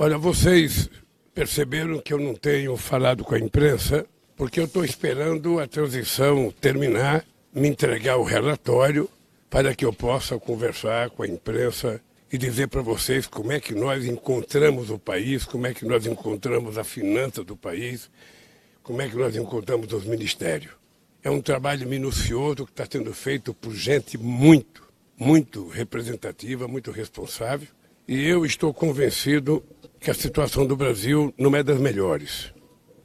Olha, vocês perceberam que eu não tenho falado com a imprensa porque eu estou esperando a transição terminar, me entregar o relatório para que eu possa conversar com a imprensa e dizer para vocês como é que nós encontramos o país, como é que nós encontramos a finança do país, como é que nós encontramos os ministérios. É um trabalho minucioso que está sendo feito por gente muito, muito representativa, muito responsável. E eu estou convencido que a situação do Brasil não é das melhores.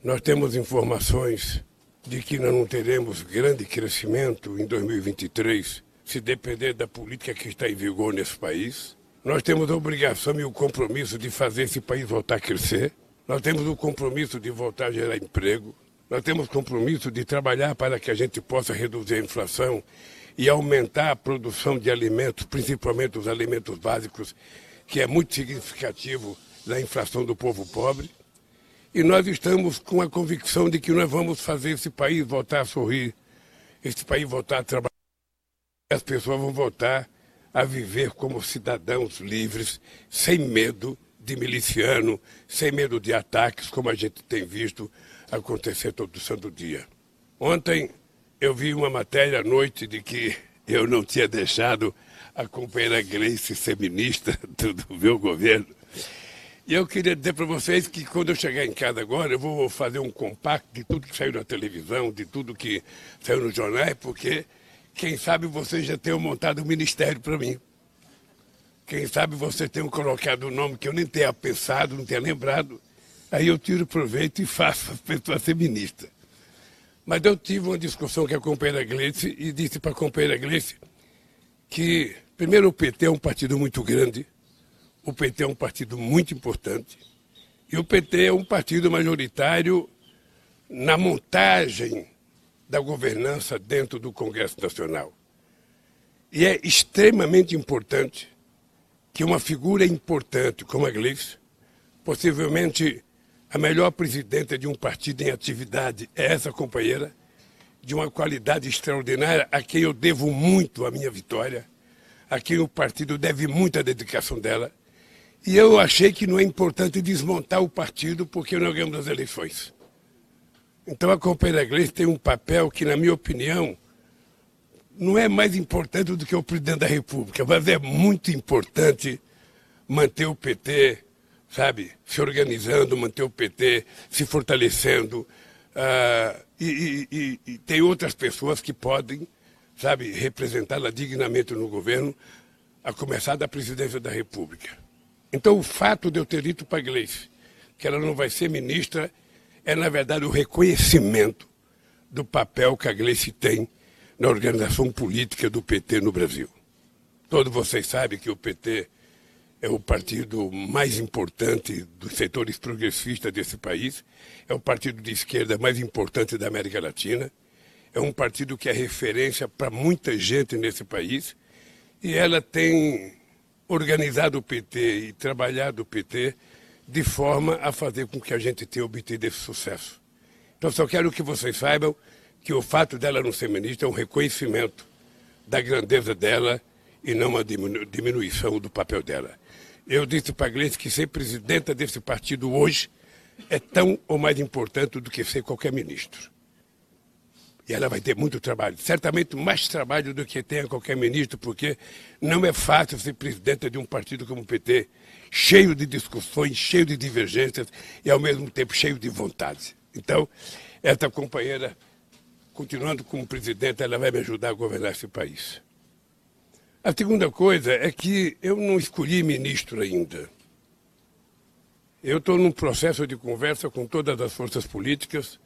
Nós temos informações de que nós não teremos grande crescimento em 2023 se depender da política que está em vigor nesse país. Nós temos a obrigação e o compromisso de fazer esse país voltar a crescer. Nós temos o compromisso de voltar a gerar emprego. Nós temos compromisso de trabalhar para que a gente possa reduzir a inflação e aumentar a produção de alimentos, principalmente os alimentos básicos, que é muito significativo da inflação do povo pobre. E nós estamos com a convicção de que nós vamos fazer esse país voltar a sorrir, esse país voltar a trabalhar. As pessoas vão voltar a viver como cidadãos livres, sem medo de miliciano, sem medo de ataques, como a gente tem visto acontecer todo santo dia. Ontem eu vi uma matéria à noite de que eu não tinha deixado a companheira Gleice do, do meu governo. E eu queria dizer para vocês que quando eu chegar em casa agora, eu vou fazer um compacto de tudo que saiu na televisão, de tudo que saiu nos jornais, porque quem sabe vocês já tenham montado um ministério para mim. Quem sabe vocês tenham colocado um nome que eu nem tenha pensado, não tenha lembrado. Aí eu tiro proveito e faço a pessoa ser ministra. Mas eu tive uma discussão com a companheira Gleice e disse para a companheira Gleice que, primeiro, o PT é um partido muito grande, o PT é um partido muito importante e o PT é um partido majoritário na montagem da governança dentro do Congresso Nacional. E é extremamente importante que uma figura importante como a Gleice, possivelmente a melhor presidenta de um partido em atividade é essa companheira, de uma qualidade extraordinária, a quem eu devo muito a minha vitória, a quem o partido deve muita dedicação dela. E eu achei que não é importante desmontar o partido porque nós ganhamos as eleições. Então a companheira Gleice tem um papel que, na minha opinião, não é mais importante do que o presidente da República, mas é muito importante manter o PT, sabe, se organizando, manter o PT se fortalecendo. Uh, e, e, e, tem outras pessoas que podem, sabe, representá-la dignamente no governo, a começar da presidência da República. Então, o fato de eu ter dito para a Gleice que ela não vai ser ministra é, na verdade, o reconhecimento do papel que a Gleice tem na organização política do PT no Brasil. Todos vocês sabem que o PT é o partido mais importante dos setores progressistas desse país, é o partido de esquerda mais importante da América Latina, é um partido que é referência para muita gente nesse país e ela tem organizado o PT e trabalhado o PT de forma a fazer com que a gente tenha obtido esse sucesso. Então, só quero que vocês saibam que o fato dela não ser ministra é um reconhecimento da grandeza dela e não uma diminuição do papel dela. Eu disse para a Gleice que ser presidenta desse partido hoje é tão ou mais importante do que ser qualquer ministro. E ela vai ter muito trabalho, certamente mais trabalho do que tenha qualquer ministro, porque não é fácil ser presidenta de um partido como o PT, cheio de discussões, cheio de divergências e ao mesmo tempo cheio de vontade. Então, essa companheira, continuando como presidente, ela vai me ajudar a governar esse país. A segunda coisa é que eu não escolhi ministro ainda. Eu estou num processo de conversa com todas as forças políticas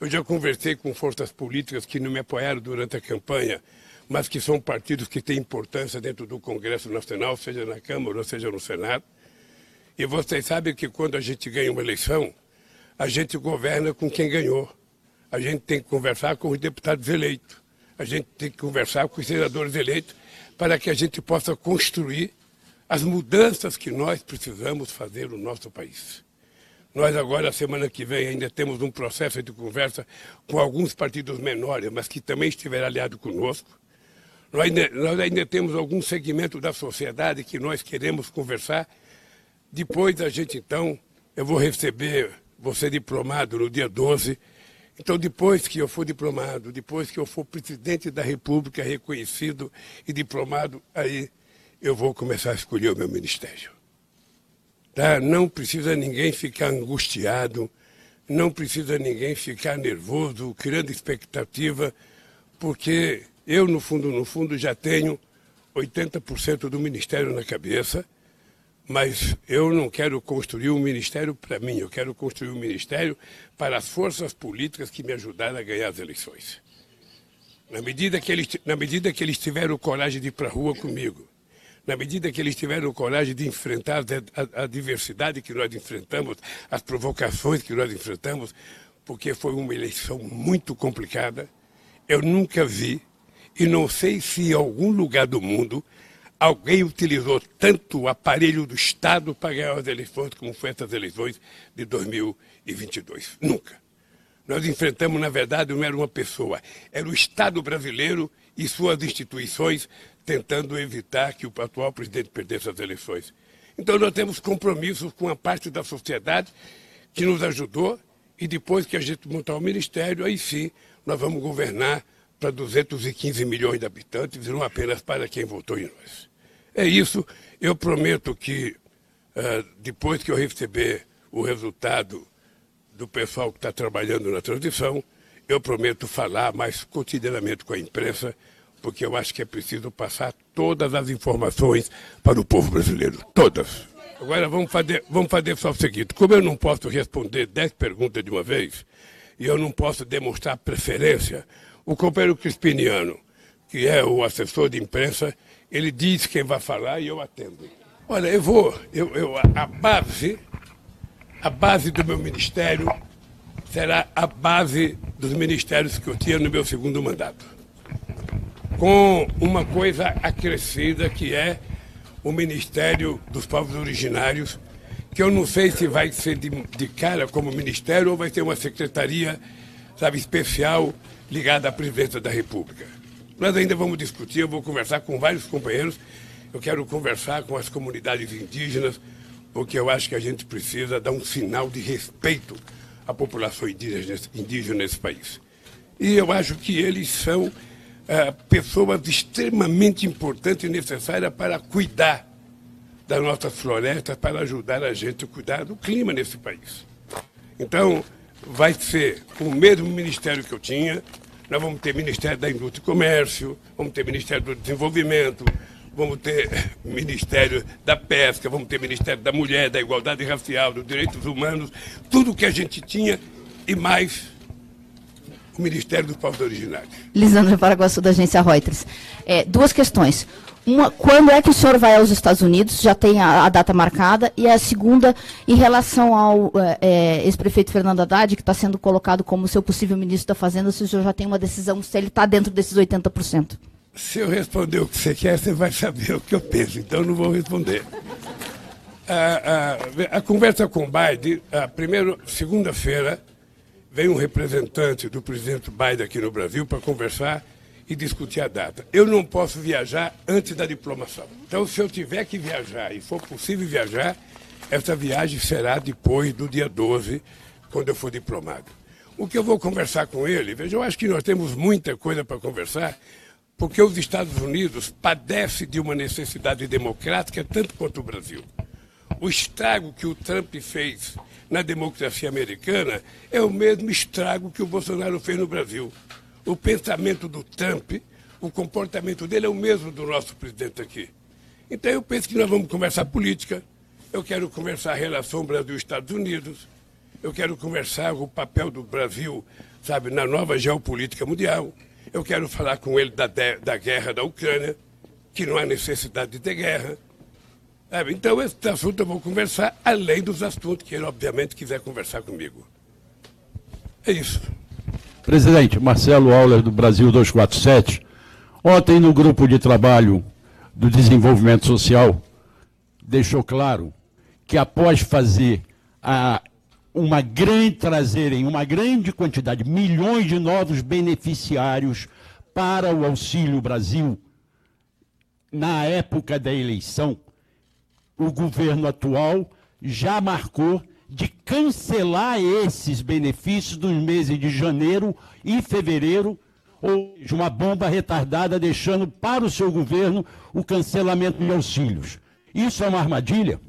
eu já conversei com forças políticas que não me apoiaram durante a campanha, mas que são partidos que têm importância dentro do Congresso Nacional, seja na Câmara ou seja no Senado. E vocês sabem que quando a gente ganha uma eleição, a gente governa com quem ganhou. A gente tem que conversar com os deputados eleitos. A gente tem que conversar com os senadores eleitos para que a gente possa construir as mudanças que nós precisamos fazer no nosso país. Nós agora, semana que vem, ainda temos um processo de conversa com alguns partidos menores, mas que também estiveram aliados conosco. Nós ainda, nós ainda temos algum segmento da sociedade que nós queremos conversar Depois a gente, então, eu vou receber, ser diplomado no dia 12. Então, depois que eu for diplomado, depois que eu for presidente da República reconhecido e diplomado, aí eu vou começar a escolher o meu ministério. Tá? Não precisa ninguém ficar angustiado, não precisa ninguém ficar nervoso, criando expectativa, porque eu, no fundo, no fundo, já tenho 80% do ministério na cabeça mas eu não quero construir um ministério para mim, eu quero construir um ministério para as forças políticas que me ajudaram a ganhar as eleições. Na medida que eles, na medida que eles tiveram coragem de ir para a rua comigo, na medida que eles tiveram coragem de enfrentar a, diversidade que nós enfrentamos, as provocações que nós enfrentamos, porque foi uma eleição muito complicada, eu nunca vi, e não sei se em algum lugar do mundo, alguém utilizou tanto o aparelho do Estado para ganhar as eleições como foi essas eleições de 2022. Nunca. Nós enfrentamos, na verdade, não era uma pessoa, era o Estado brasileiro e suas instituições tentando evitar que o atual presidente perdesse as eleições. Então nós temos compromissos com a parte da sociedade que nos ajudou e depois que a gente montar o ministério, aí sim nós vamos governar para 215 milhões de habitantes e não apenas para quem votou em nós. É isso. Eu prometo que, uh, depois que eu receber o resultado do pessoal que está trabalhando na transição, eu prometo falar mais cotidianamente com a imprensa, porque eu acho que é preciso passar todas as informações para o povo brasileiro. Todas. Agora vamos fazer, vamos fazer só o seguinte: como eu não posso responder dez perguntas de uma vez, e eu não posso demonstrar preferência, o companheiro Crispiniano, que é o assessor de imprensa, ele diz quem vai falar e eu atendo. Olha, eu vou, eu, eu, a base, a base do meu ministério será a base dos ministérios que eu tinha no meu segundo mandato. Com uma coisa acrescida que é o Ministério dos Povos Originários, que eu não sei se vai ser de, de cara como ministério ou vai ser uma secretaria, sabe, especial ligada à presidência da República. Nós ainda vamos discutir, eu vou conversar com vários companheiros, eu quero conversar com as comunidades indígenas, porque eu acho que a gente precisa dar um sinal de respeito à população indígena, indígena nesse país. E eu acho que eles são é, pessoas extremamente importantes e necessárias para cuidar das nossas florestas, para ajudar a gente a cuidar do clima nesse país. Então, vai ser o mesmo ministério que eu tinha, nós vamos ter Ministério da Indústria e Comércio, vamos ter Ministério do Desenvolvimento, vamos ter Ministério da Pesca, vamos ter Ministério da Mulher, da Igualdade Racial, dos Direitos Humanos, tudo que a gente tinha e mais o Ministério dos Povos Originários. Lisandra Paraguaçu, da agência Reuters. É, duas questões. Uma, quando é que o senhor vai aos Estados Unidos? Já tem a, a data marcada. E a segunda, em relação ao é, é ex-prefeito Fernando Haddad, que está sendo colocado como seu possível ministro da Fazenda, se o senhor já tem uma decisão, se ele está dentro desses 80%. Se eu responder o que você quer, você vai saber o que eu penso, então não vou responder. A, a, a conversa com o Biden, primeiro, segunda-feira, vem um representante do presidente Biden aqui no Brasil para conversar e discutir a data. Eu não posso viajar antes da diplomação. Então, se eu tiver que viajar e for possível viajar, essa viagem será depois do dia 12, quando eu for diplomado. O que eu vou conversar com ele, veja, eu acho que nós temos muita coisa para conversar, porque os Estados Unidos padecem de uma necessidade democrática tanto quanto o Brasil. O estrago que o Trump fez na democracia americana é o mesmo estrago que o Bolsonaro fez no Brasil o pensamento do Trump, o comportamento dele é o mesmo do nosso presidente aqui. Então eu penso que nós vamos conversar política, eu quero conversar a relação Brasil-Estados Unidos, eu quero conversar o papel do Brasil, sabe, na nova geopolítica mundial, eu quero falar com ele da, da guerra da Ucrânia, que não há necessidade de ter guerra. Sabe? Então, esse assunto eu vou conversar, além dos assuntos que ele, obviamente, quiser conversar comigo. É isso. Presidente, Marcelo Auler, do Brasil 247. Ontem, no grupo de trabalho do desenvolvimento social, deixou claro que após fazer a, uma grande trazerem uma grande quantidade, milhões de novos beneficiários para o Auxílio Brasil, na época da eleição, o governo atual já marcou de cancelar esses benefícios dos meses de janeiro e fevereiro, ou de uma bomba retardada deixando para o seu governo o cancelamento de auxílios. Isso é uma armadilha?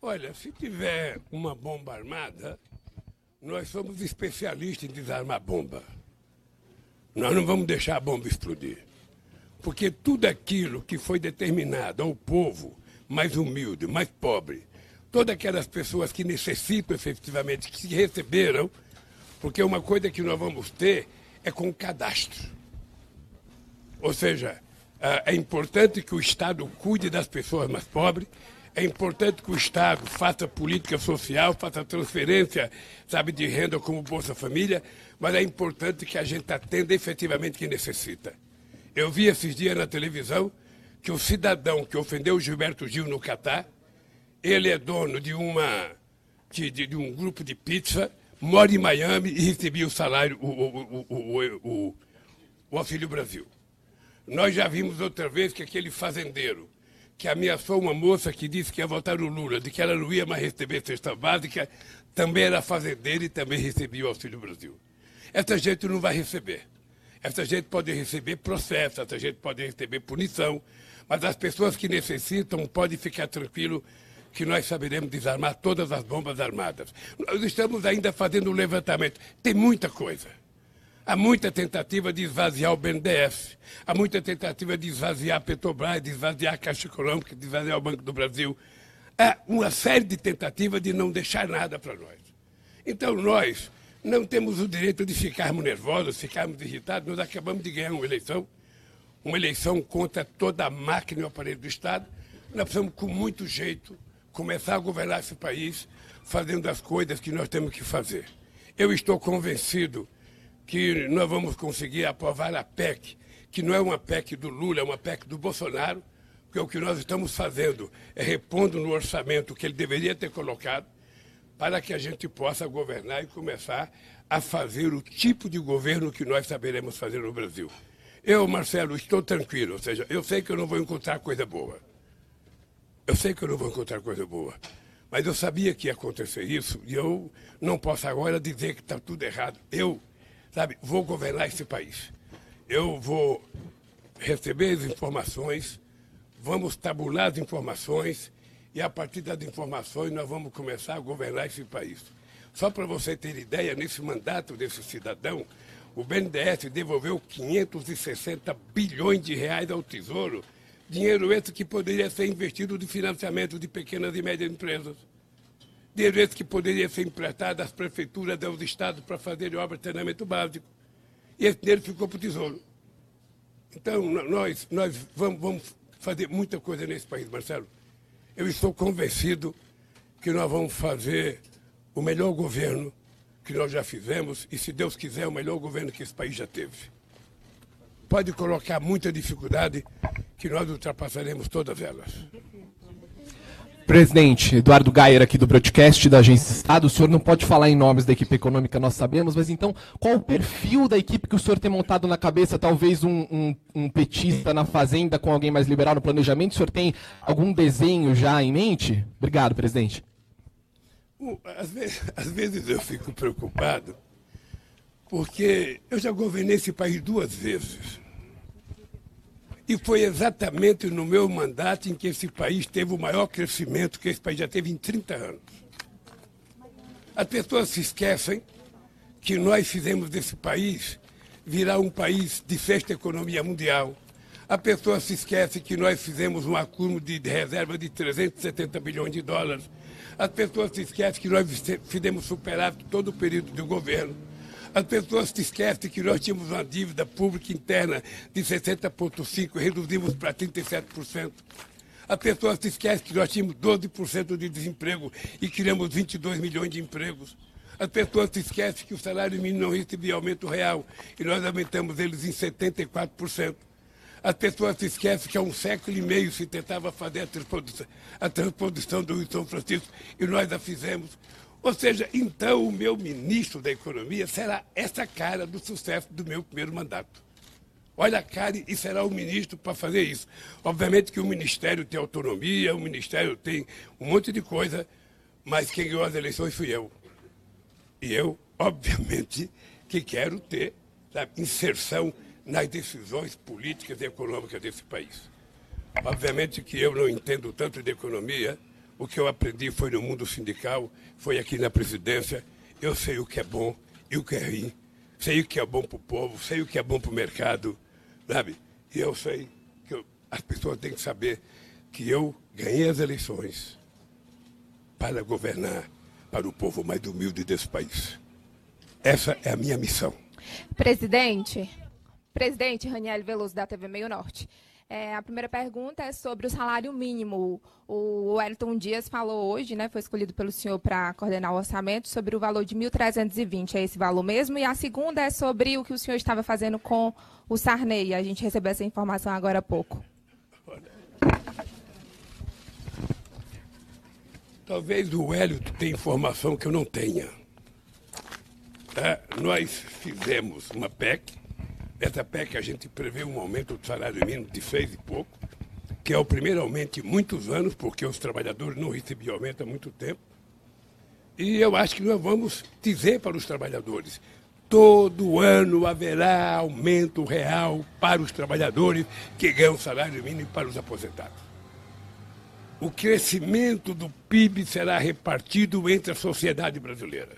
Olha, se tiver uma bomba armada, nós somos especialistas em desarmar bomba. Nós não vamos deixar a bomba explodir. Porque tudo aquilo que foi determinado ao povo mais humilde, mais pobre, todas aquelas pessoas que necessitam efetivamente, que receberam, porque uma coisa que nós vamos ter é com o cadastro. Ou seja, é importante que o Estado cuide das pessoas mais pobres, é importante que o Estado faça política social, faça transferência, sabe, de renda como Bolsa Família, mas é importante que a gente atenda efetivamente quem necessita. Eu vi esses dias na televisão que o cidadão que ofendeu o Gilberto Gil no Catar, ele é dono de uma de, de, de, um grupo de pizza, mora em Miami e recebia o salário, o, o, o, o, o Auxílio Brasil. Nós já vimos outra vez que aquele fazendeiro que ameaçou uma moça que disse que ia votar no Lula, de que ela não ia mais receber cesta básica, também era fazendeiro e também recebia o Auxílio Brasil. Essa gente não vai receber. Essa gente pode receber processo, essa gente pode receber punição, mas as pessoas que necessitam podem ficar tranquilo que nós saberemos desarmar todas as bombas armadas. Nós estamos ainda fazendo um levantamento. Tem muita coisa. Há muita tentativa de esvaziar o BNDES, há muita tentativa de esvaziar a Petrobras, de esvaziar a Caixa Econômica, de esvaziar o Banco do Brasil. Há uma série de tentativas de não deixar nada para nós. Então, nós não temos o direito de ficarmos nervosos, ficarmos irritados. Nós acabamos de ganhar uma eleição, uma eleição contra toda a máquina e o aparelho do Estado. Nós precisamos, com muito jeito, começar a governar esse país fazendo as coisas que nós temos que fazer. Eu estou convencido que nós vamos conseguir aprovar a PEC, que não é uma PEC do Lula, é uma PEC do Bolsonaro, porque o que nós estamos fazendo é repondo no orçamento que ele deveria ter colocado, para que a gente possa governar e começar a fazer o tipo de governo que nós saberemos fazer no Brasil. Eu, Marcelo, estou tranquilo, ou seja, eu sei que eu não vou encontrar coisa boa. Eu sei que eu não vou encontrar coisa boa. Mas eu sabia que ia acontecer isso e eu não posso agora dizer que está tudo errado. Eu, sabe, vou governar esse país. Eu vou receber as informações, vamos tabular as informações e a partir das informações nós vamos começar a governar esse país. Só para você ter ideia, nesse mandato desse cidadão, o BNDES devolveu 560 bilhões de reais ao Tesouro Dinheiro esse que poderia ser investido de financiamento de pequenas e médias empresas. Dinheiro esse que poderia ser emprestado às prefeituras aos estados para fazer obras de saneamento básico. E esse dinheiro ficou para o Tesouro. Então, nós, nós vamos, vamos fazer muita coisa nesse país, Marcelo. Eu estou convencido que nós vamos fazer o melhor governo que nós já fizemos e, se Deus quiser, o melhor governo que esse país já teve. Pode colocar muita dificuldade, que nós ultrapassaremos todas elas. Presidente, Eduardo Gayer aqui do broadcast da Agência Estado. O senhor não pode falar em nomes da equipe econômica, nós sabemos, mas então, qual o perfil da equipe que o senhor tem montado na cabeça? Talvez um, um, um petista na fazenda com alguém mais liberal no planejamento? O senhor tem algum desenho já em mente? Obrigado, presidente. Às vezes, às vezes eu fico preocupado, porque eu já governei esse país duas vezes. E foi exatamente no meu mandato em que esse país teve o maior crescimento que esse país já teve em 30 anos. As pessoas se esquecem que nós fizemos desse país virar um país de sexta economia mundial. A pessoa se esquece que nós fizemos um acúmulo de reserva de 370 bilhões de dólares. As pessoas se esquecem que nós fizemos superávit todo o período do governo. As pessoas se esquecem que nós tínhamos uma dívida pública interna de 60,5% e reduzimos para 37%. As pessoas se esquecem que nós tínhamos 12% de desemprego e criamos 22 milhões de empregos. As pessoas se esquecem que o salário mínimo não recebia aumento real e nós aumentamos eles em 74%. As pessoas se esquecem que há um século e meio se tentava fazer a transposição, a transposição do Rio São Francisco e nós a fizemos. Ou seja, então o meu ministro da Economia será essa cara do sucesso do meu primeiro mandato. Olha a cara e será o ministro para fazer isso. Obviamente que o ministério tem autonomia, o ministério tem um monte de coisa, Mas quem ganhou as eleições fui eu. E eu, obviamente, que quero ter sabe, inserção nas decisões políticas e econômicas desse país. Obviamente que eu não entendo tanto de economia, o que eu aprendi foi no mundo sindical, foi aqui na presidência. Eu sei o que é bom e o que é ruim, sei o que é bom para o povo, sei o que é bom para o mercado, sabe? E eu sei que eu, as pessoas têm que saber que eu ganhei as eleições para governar para o povo mais humilde desse país. Essa é a minha missão. Presidente, presidente Raniel Veloso da TV Meio Norte. É, a primeira pergunta é sobre o salário mínimo. O Wellington Dias falou hoje, né, foi escolhido pelo senhor para coordenar o orçamento, sobre o valor de 1.320. É esse valor mesmo? E a segunda é sobre o que o senhor estava fazendo com o Sarney. A gente recebeu essa informação agora há pouco. Talvez o Hélio tenha informação que eu não tenha. É, nós fizemos uma PEC. Nessa PEC a gente prevê um aumento do salário mínimo de seis e pouco, que é o primeiro aumento em muitos anos, porque os trabalhadores não recebiam aumento há muito tempo. E eu acho que nós vamos dizer para os trabalhadores: todo ano haverá aumento real para os trabalhadores que ganham salário mínimo e para os aposentados o crescimento do PIB será repartido entre a sociedade brasileira.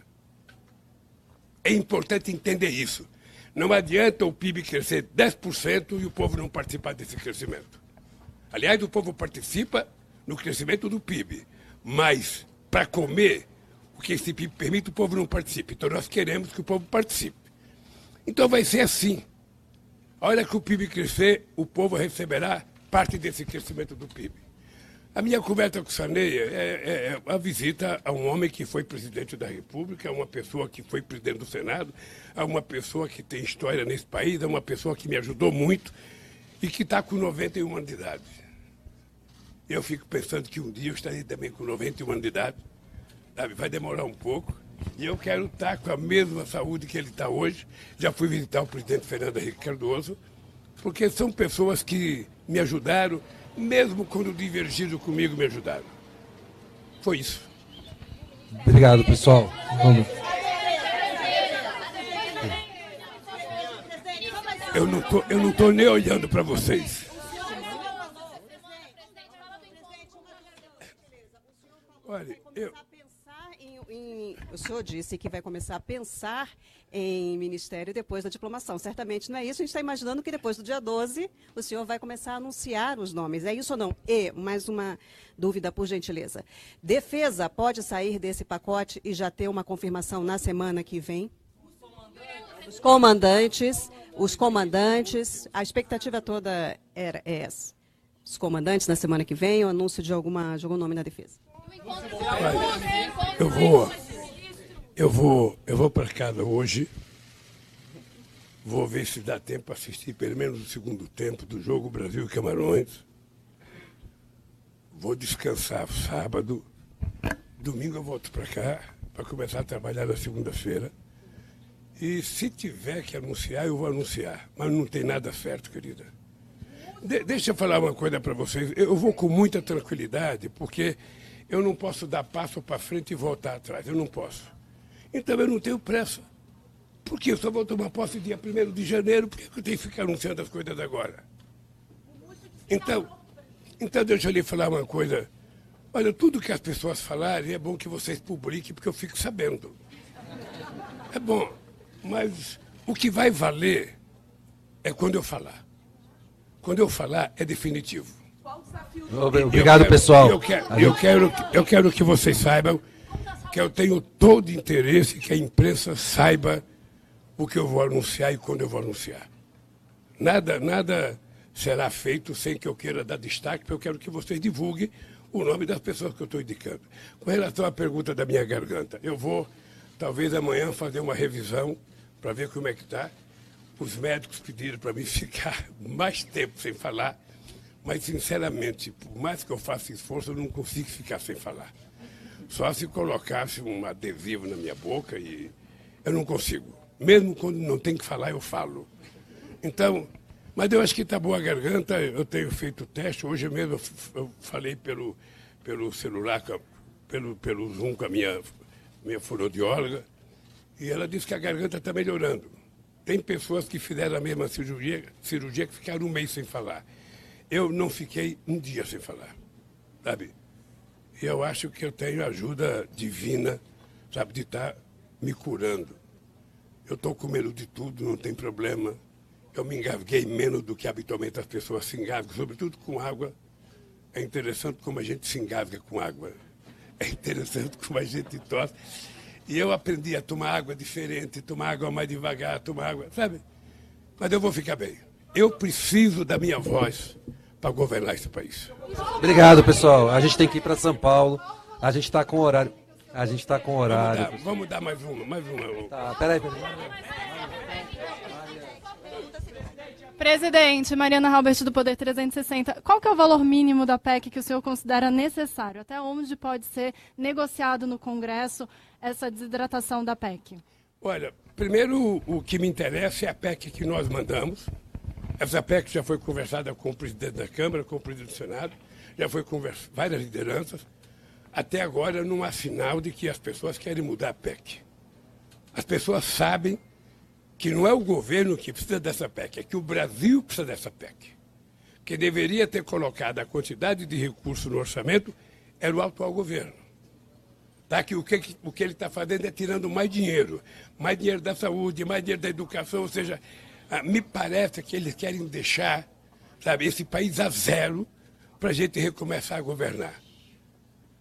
É importante entender isso. Não adianta o PIB crescer 10% e o povo não participar desse crescimento. Aliás, o povo participa no crescimento do PIB, mas para comer o que esse PIB permite, o povo não participa. Então nós queremos que o povo participe. Então vai ser assim. A hora que o PIB crescer, o povo receberá parte desse crescimento do PIB. A minha conversa com o Sarney é, é, é, a visita a um homem que foi presidente da República, a uma pessoa que foi presidente do Senado, a uma pessoa que tem história nesse país, a uma pessoa que me ajudou muito e que está com 91 anos de idade. Eu fico pensando que um dia eu estarei também com 91 anos de idade, sabe? vai demorar um pouco, e eu quero estar com a mesma saúde que ele está hoje. Já fui visitar o presidente Fernando Henrique Cardoso, porque são pessoas que me ajudaram mesmo quando divergiram comigo, me ajudaram. Foi isso. Obrigado, pessoal. Vamos. Eu não tô, eu não tô nem olhando para vocês. Olha, eu... o senhor disse que vai começar a pensar em ministério depois da diplomação. Certamente não é isso. A gente está imaginando que depois do dia 12 o senhor vai começar a anunciar os nomes. É isso ou não? E, mais uma dúvida, por gentileza. Defesa pode sair desse pacote e já ter uma confirmação na semana que vem? Os comandantes, os comandantes, a expectativa toda era essa. Os comandantes na semana que vem, o anúncio de, alguma, de algum nome na defesa. Eu vou eu vou, eu vou para casa hoje. Vou ver se dá tempo para assistir pelo menos o segundo tempo do jogo Brasil e Camarões. Vou descansar sábado. Domingo eu volto para cá para começar a trabalhar na segunda-feira. E se tiver que anunciar, eu vou anunciar. Mas não tem nada certo, querida. De deixa eu falar uma coisa para vocês. Eu vou com muita tranquilidade, porque eu não posso dar passo para frente e voltar atrás. Eu não posso. Então eu não tenho pressa. Porque eu só vou tomar posse dia 1 de janeiro, por que eu tenho que ficar anunciando as coisas agora? Então, então deixa eu lhe falar uma coisa. Olha, tudo que as pessoas falarem é bom que vocês publiquem, porque eu fico sabendo. É bom, mas o que vai valer é quando eu falar. Quando eu falar, é definitivo. Obrigado, quero, pessoal. Eu quero, eu, quero, eu quero que vocês saibam que eu tenho todo interesse que a imprensa saiba o que eu vou anunciar e quando eu vou anunciar. Nada, nada será feito sem que eu queira dar destaque, porque eu quero que vocês divulguem o nome das pessoas que eu estou indicando. Com relação à pergunta da minha garganta, eu vou, talvez amanhã, fazer uma revisão para ver como é que está. Os médicos pediram para mim ficar mais tempo sem falar, mas, sinceramente, por mais que eu faça esforço, eu não consigo ficar sem falar. Só se colocasse um adesivo na minha boca e eu não consigo. Mesmo quando não tem que falar, eu falo. Então, mas eu acho que está boa a garganta, eu tenho feito teste. Hoje mesmo eu falei pelo, pelo celular pelo, pelo Zoom com a minha, minha fonoaudióloga e ela disse que a garganta está melhorando. Tem pessoas que fizeram a mesma cirurgia, cirurgia que ficaram um mês sem falar. Eu não fiquei um dia sem falar, sabe? E eu acho que eu tenho ajuda divina, sabe, de estar tá me curando. Eu estou com medo de tudo, não tem problema. Eu me engasguei menos do que habitualmente as pessoas se engasgam, sobretudo com água. É interessante como a gente se engasga com água. É interessante como a gente tosse. E eu aprendi a tomar água diferente, tomar água mais devagar, tomar água, sabe? Mas eu vou ficar bem. Eu preciso da minha voz para governar esse país. Obrigado, pessoal. A gente tem que ir para São Paulo. A gente está com horário. A gente está com horário. Vamos dar, vamos dar, mais uma, mais uma. Tá, peraí, peraí. Presidente, Mariana Halbert do Poder 360, qual que é o valor mínimo da PEC que o senhor considera necessário? Até onde pode ser negociado no Congresso essa desidratação da PEC? Olha, primeiro o que me interessa é a PEC que nós mandamos. Essa PEC já foi conversada com o presidente da Câmara, com o presidente do Senado, já foi com várias lideranças. Até agora não há sinal de que as pessoas querem mudar a PEC. As pessoas sabem que não é o governo que precisa dessa PEC, é que o Brasil precisa dessa PEC. Que deveria ter colocado a quantidade de recursos no orçamento era o atual governo. Tá? Que o, que, o que ele está fazendo é tirando mais dinheiro, mais dinheiro da saúde, mais dinheiro da educação, ou seja, me parece que eles querem deixar sabe, esse país a zero para a gente recomeçar a governar.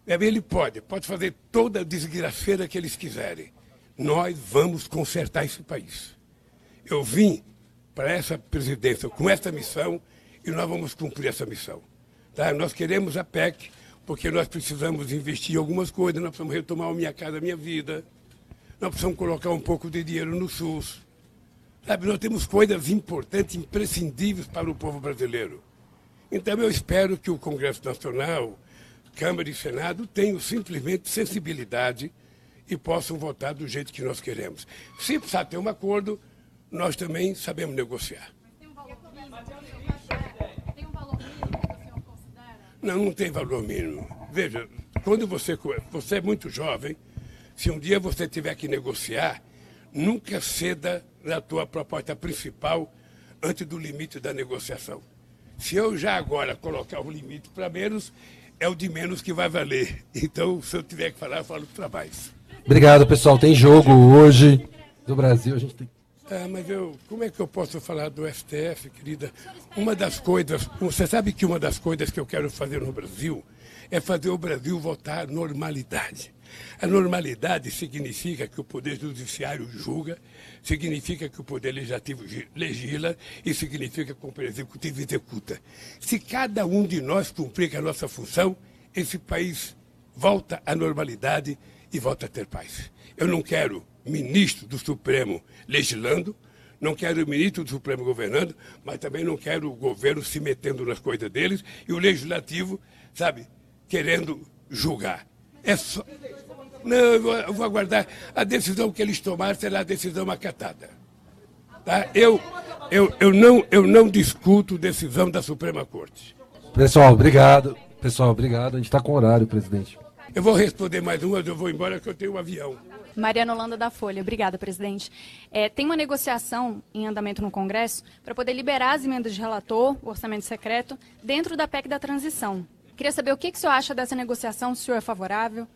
Ele pode, pode fazer toda a desgraceira que eles quiserem. Nós vamos consertar esse país. Eu vim para essa presidência com essa missão e nós vamos cumprir essa missão. Tá? Nós queremos a PEC porque nós precisamos investir em algumas coisas, nós precisamos retomar a Minha Casa Minha Vida, nós precisamos colocar um pouco de dinheiro no SUS. Sabe, nós temos coisas importantes, imprescindíveis para o povo brasileiro. Então eu espero que o Congresso Nacional, Câmara e Senado tenham simplesmente sensibilidade e possam votar do jeito que nós queremos. Se precisar ter um acordo, nós também sabemos negociar. Não, não tem valor mínimo. Veja, quando você, você é muito jovem, se um dia você tiver que negociar, nunca ceda na tua proposta principal antes do limite da negociação. Se eu já agora colocar o limite para menos, é o de menos que vai valer. Então, se eu tiver que falar, eu falo para mais. Obrigado, pessoal. Tem jogo hoje do Brasil. A gente tem ah, mas eu, como é que eu posso falar do STF, querida? Uma das coisas, você sabe que uma das coisas que eu quero fazer no Brasil é fazer o Brasil voltar à normalidade. A normalidade significa que o Poder Judiciário julga, significa que o Poder Legislativo legisla e significa que o Poder Executivo executa. Se cada um de nós cumprir a nossa função, esse país volta à normalidade e volta a ter paz. Eu não quero ministro do Supremo legislando, não quero o ministro do Supremo governando, mas também não quero o governo se metendo nas coisas deles e o legislativo, sabe, querendo julgar. É só. Não, eu vou aguardar. A decisão que eles tomarem será a decisão acatada. Tá? Eu, eu, eu, não, eu não discuto decisão da Suprema Corte. Pessoal, obrigado. Pessoal, obrigado. A gente está com horário, presidente. Eu vou responder mais uma, eu vou embora que eu tenho um avião. Mariana Holanda da Folha. Obrigada, presidente. É, tem uma negociação em andamento no Congresso para poder liberar as emendas de relator, o orçamento secreto, dentro da PEC da transição. Queria saber o que, que o senhor acha dessa negociação, se o senhor é favorável.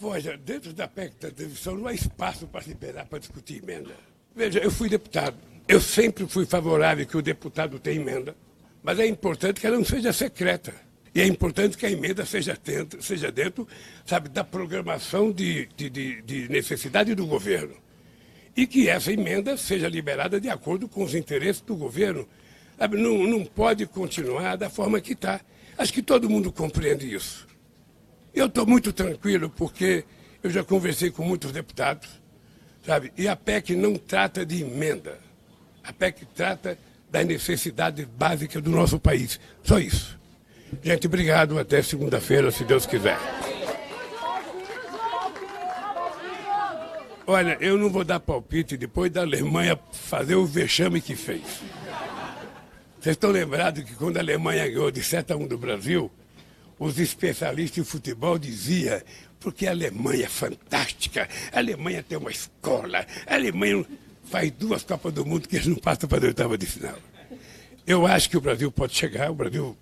Veja, dentro da PEC da transição não há espaço para liberar, para discutir emenda. Veja, eu fui deputado. Eu sempre fui favorável que o deputado tenha emenda, mas é importante que ela não seja secreta. E é importante que a emenda seja dentro, seja dentro sabe, da programação de, de, de, de necessidade do governo. E que essa emenda seja liberada de acordo com os interesses do governo. Sabe, não, não pode continuar da forma que está. Acho que todo mundo compreende isso. Eu estou muito tranquilo porque eu já conversei com muitos deputados, sabe? E a PEC não trata de emenda. A PEC trata das necessidades básicas do nosso país. Só isso. Gente, obrigado. Até segunda-feira, se Deus quiser. Olha, eu não vou dar palpite depois da Alemanha fazer o vexame que fez. Vocês estão lembrados que quando a Alemanha ganhou de 7 a 1 do Brasil, os especialistas em futebol diziam porque a Alemanha é fantástica, a Alemanha tem uma escola, a Alemanha faz duas Copas do Mundo que eles não passam para a oitava de final. Eu acho que o Brasil pode chegar, o Brasil,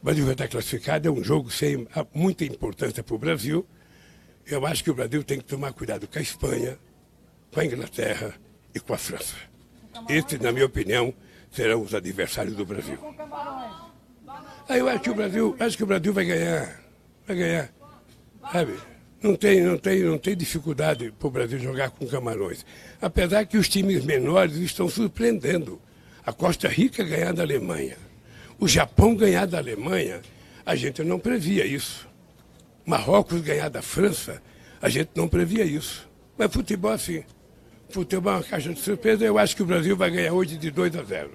o Brasil estar classificado, é um jogo sem muita importância para o Brasil. Eu acho que o Brasil tem que tomar cuidado com a Espanha, com a Inglaterra e com a França. Esses, na minha opinião, serão os adversários do Brasil. Aí eu acho que o Brasil, acho que o Brasil vai ganhar. Vai ganhar. Sabe? Não tem, não tem, não tem dificuldade para o Brasil jogar com Camarões. Apesar que os times menores estão surpreendendo. A Costa Rica ganhar da Alemanha. O Japão ganhar da Alemanha, a gente não previa isso. Marrocos ganhar da França, a gente não previa isso. Mas futebol, assim. Futebol é uma caixa de surpresa. Eu acho que o Brasil vai ganhar hoje de 2 a 0.